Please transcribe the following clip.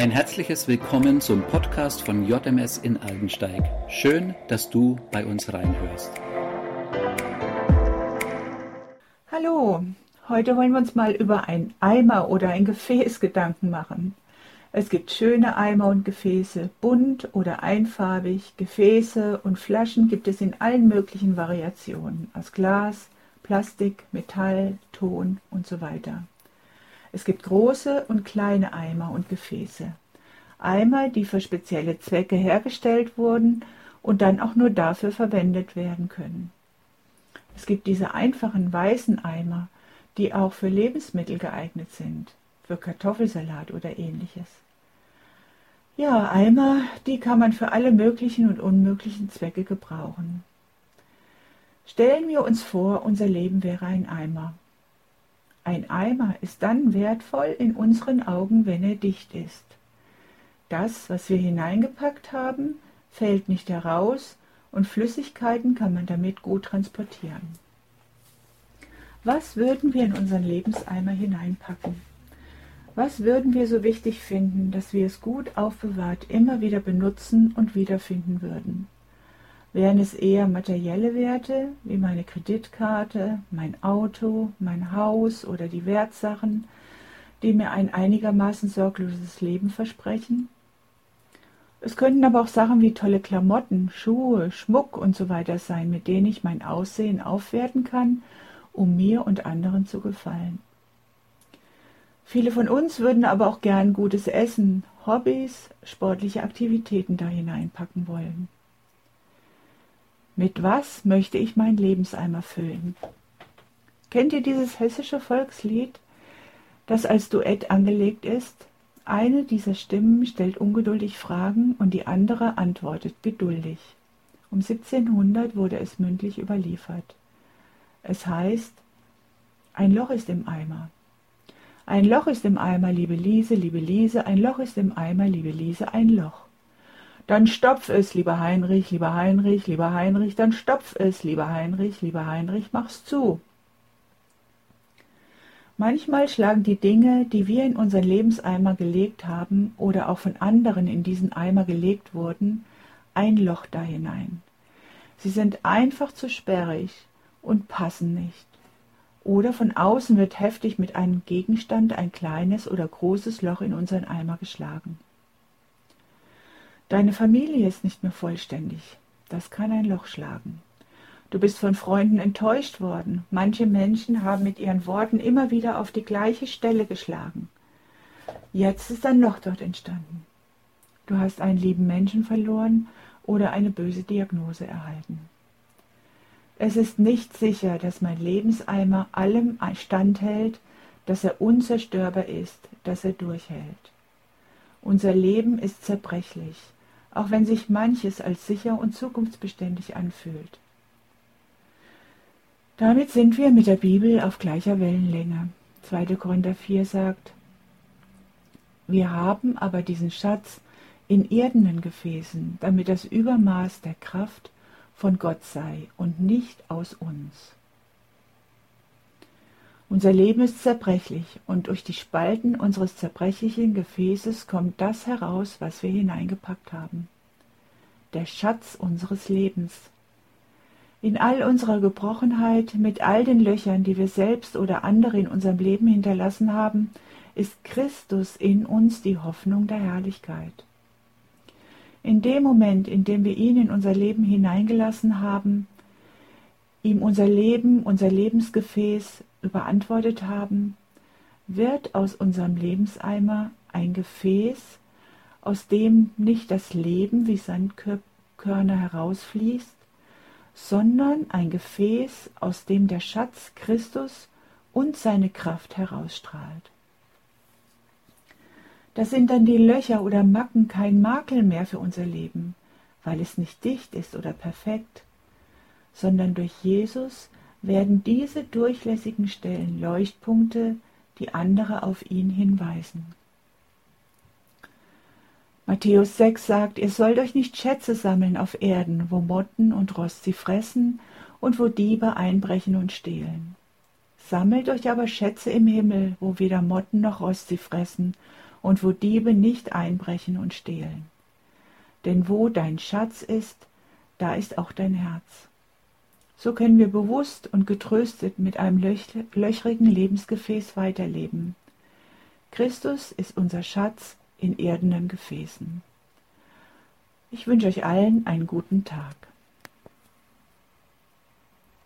Ein herzliches Willkommen zum Podcast von JMS in Aldensteig. Schön, dass du bei uns reinhörst. Hallo, heute wollen wir uns mal über ein Eimer oder ein Gefäß Gedanken machen. Es gibt schöne Eimer und Gefäße, bunt oder einfarbig. Gefäße und Flaschen gibt es in allen möglichen Variationen, aus Glas, Plastik, Metall, Ton und so weiter. Es gibt große und kleine Eimer und Gefäße. Eimer, die für spezielle Zwecke hergestellt wurden und dann auch nur dafür verwendet werden können. Es gibt diese einfachen weißen Eimer, die auch für Lebensmittel geeignet sind, für Kartoffelsalat oder ähnliches. Ja, Eimer, die kann man für alle möglichen und unmöglichen Zwecke gebrauchen. Stellen wir uns vor, unser Leben wäre ein Eimer. Ein Eimer ist dann wertvoll in unseren Augen, wenn er dicht ist. Das, was wir hineingepackt haben, fällt nicht heraus und Flüssigkeiten kann man damit gut transportieren. Was würden wir in unseren Lebenseimer hineinpacken? Was würden wir so wichtig finden, dass wir es gut aufbewahrt immer wieder benutzen und wiederfinden würden? Wären es eher materielle Werte wie meine Kreditkarte, mein Auto, mein Haus oder die Wertsachen, die mir ein einigermaßen sorgloses Leben versprechen? Es könnten aber auch Sachen wie tolle Klamotten, Schuhe, Schmuck und so weiter sein, mit denen ich mein Aussehen aufwerten kann, um mir und anderen zu gefallen. Viele von uns würden aber auch gern gutes Essen, Hobbys, sportliche Aktivitäten da hineinpacken wollen. Mit was möchte ich mein Lebenseimer füllen? Kennt ihr dieses hessische Volkslied, das als Duett angelegt ist? Eine dieser Stimmen stellt ungeduldig Fragen und die andere antwortet geduldig. Um 1700 wurde es mündlich überliefert. Es heißt, ein Loch ist im Eimer. Ein Loch ist im Eimer, liebe Liese, liebe Liese, ein Loch ist im Eimer, liebe Liese, ein Loch. Dann stopf es, lieber Heinrich, lieber Heinrich, lieber Heinrich, dann stopf es, lieber Heinrich, lieber Heinrich, mach's zu. Manchmal schlagen die Dinge, die wir in unseren Lebenseimer gelegt haben oder auch von anderen in diesen Eimer gelegt wurden, ein Loch da hinein. Sie sind einfach zu sperrig und passen nicht. Oder von außen wird heftig mit einem Gegenstand ein kleines oder großes Loch in unseren Eimer geschlagen. Deine Familie ist nicht mehr vollständig. Das kann ein Loch schlagen. Du bist von Freunden enttäuscht worden. Manche Menschen haben mit ihren Worten immer wieder auf die gleiche Stelle geschlagen. Jetzt ist ein Loch dort entstanden. Du hast einen lieben Menschen verloren oder eine böse Diagnose erhalten. Es ist nicht sicher, dass mein Lebenseimer allem standhält, dass er unzerstörbar ist, dass er durchhält. Unser Leben ist zerbrechlich auch wenn sich manches als sicher und zukunftsbeständig anfühlt. Damit sind wir mit der Bibel auf gleicher Wellenlänge. 2. Korinther 4 sagt, wir haben aber diesen Schatz in irdenen Gefäßen, damit das Übermaß der Kraft von Gott sei und nicht aus uns. Unser Leben ist zerbrechlich, und durch die Spalten unseres zerbrechlichen Gefäßes kommt das heraus, was wir hineingepackt haben. Der Schatz unseres Lebens. In all unserer Gebrochenheit, mit all den Löchern, die wir selbst oder andere in unserem Leben hinterlassen haben, ist Christus in uns die Hoffnung der Herrlichkeit. In dem Moment, in dem wir ihn in unser Leben hineingelassen haben, ihm unser Leben, unser Lebensgefäß überantwortet haben, wird aus unserem Lebenseimer ein Gefäß, aus dem nicht das Leben wie Sandkörner herausfließt, sondern ein Gefäß, aus dem der Schatz Christus und seine Kraft herausstrahlt. Da sind dann die Löcher oder Macken kein Makel mehr für unser Leben, weil es nicht dicht ist oder perfekt, sondern durch Jesus werden diese durchlässigen Stellen Leuchtpunkte, die andere auf ihn hinweisen. Matthäus 6 sagt, ihr sollt euch nicht Schätze sammeln auf Erden, wo Motten und Rost sie fressen und wo Diebe einbrechen und stehlen. Sammelt euch aber Schätze im Himmel, wo weder Motten noch Rost sie fressen und wo Diebe nicht einbrechen und stehlen. Denn wo dein Schatz ist, da ist auch dein Herz. So können wir bewusst und getröstet mit einem löchrigen Lebensgefäß weiterleben. Christus ist unser Schatz in erdenen Gefäßen. Ich wünsche euch allen einen guten Tag.